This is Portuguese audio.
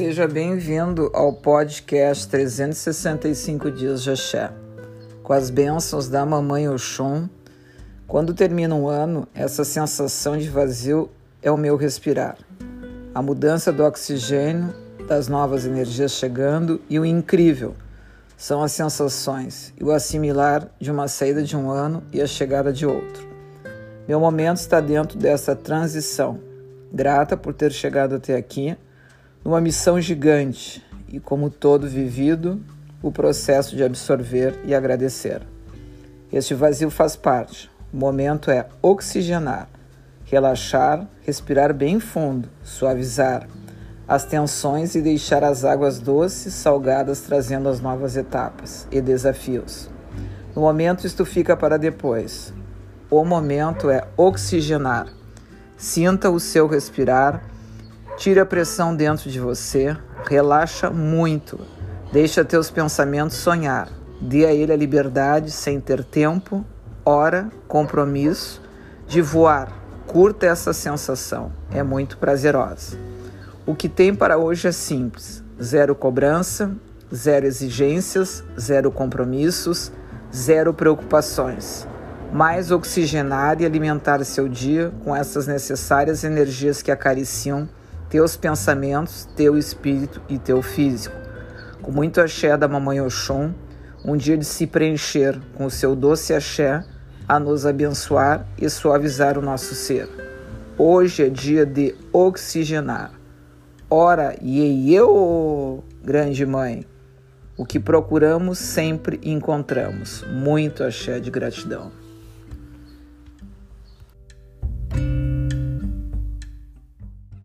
Seja bem-vindo ao podcast 365 Dias de Axé. Com as bênçãos da Mamãe Oxum, quando termina um ano, essa sensação de vazio é o meu respirar. A mudança do oxigênio, das novas energias chegando e o incrível são as sensações e o assimilar de uma saída de um ano e a chegada de outro. Meu momento está dentro dessa transição. Grata por ter chegado até aqui numa missão gigante e, como todo vivido, o processo de absorver e agradecer. Este vazio faz parte. O momento é oxigenar, relaxar, respirar bem fundo, suavizar as tensões e deixar as águas doces, salgadas, trazendo as novas etapas e desafios. No momento, isto fica para depois. O momento é oxigenar. Sinta o seu respirar Tire a pressão dentro de você, relaxa muito. Deixa teus pensamentos sonhar. Dê a ele a liberdade sem ter tempo, hora, compromisso de voar. Curta essa sensação, é muito prazerosa. O que tem para hoje é simples: zero cobrança, zero exigências, zero compromissos, zero preocupações. Mais oxigenar e alimentar seu dia com essas necessárias energias que acariciam teus pensamentos, teu espírito e teu físico. Com muito axé da Mamãe Oxum, um dia de se preencher com o seu doce axé a nos abençoar e suavizar o nosso ser. Hoje é dia de oxigenar. Ora, e eu, grande mãe, o que procuramos sempre encontramos. Muito axé de gratidão.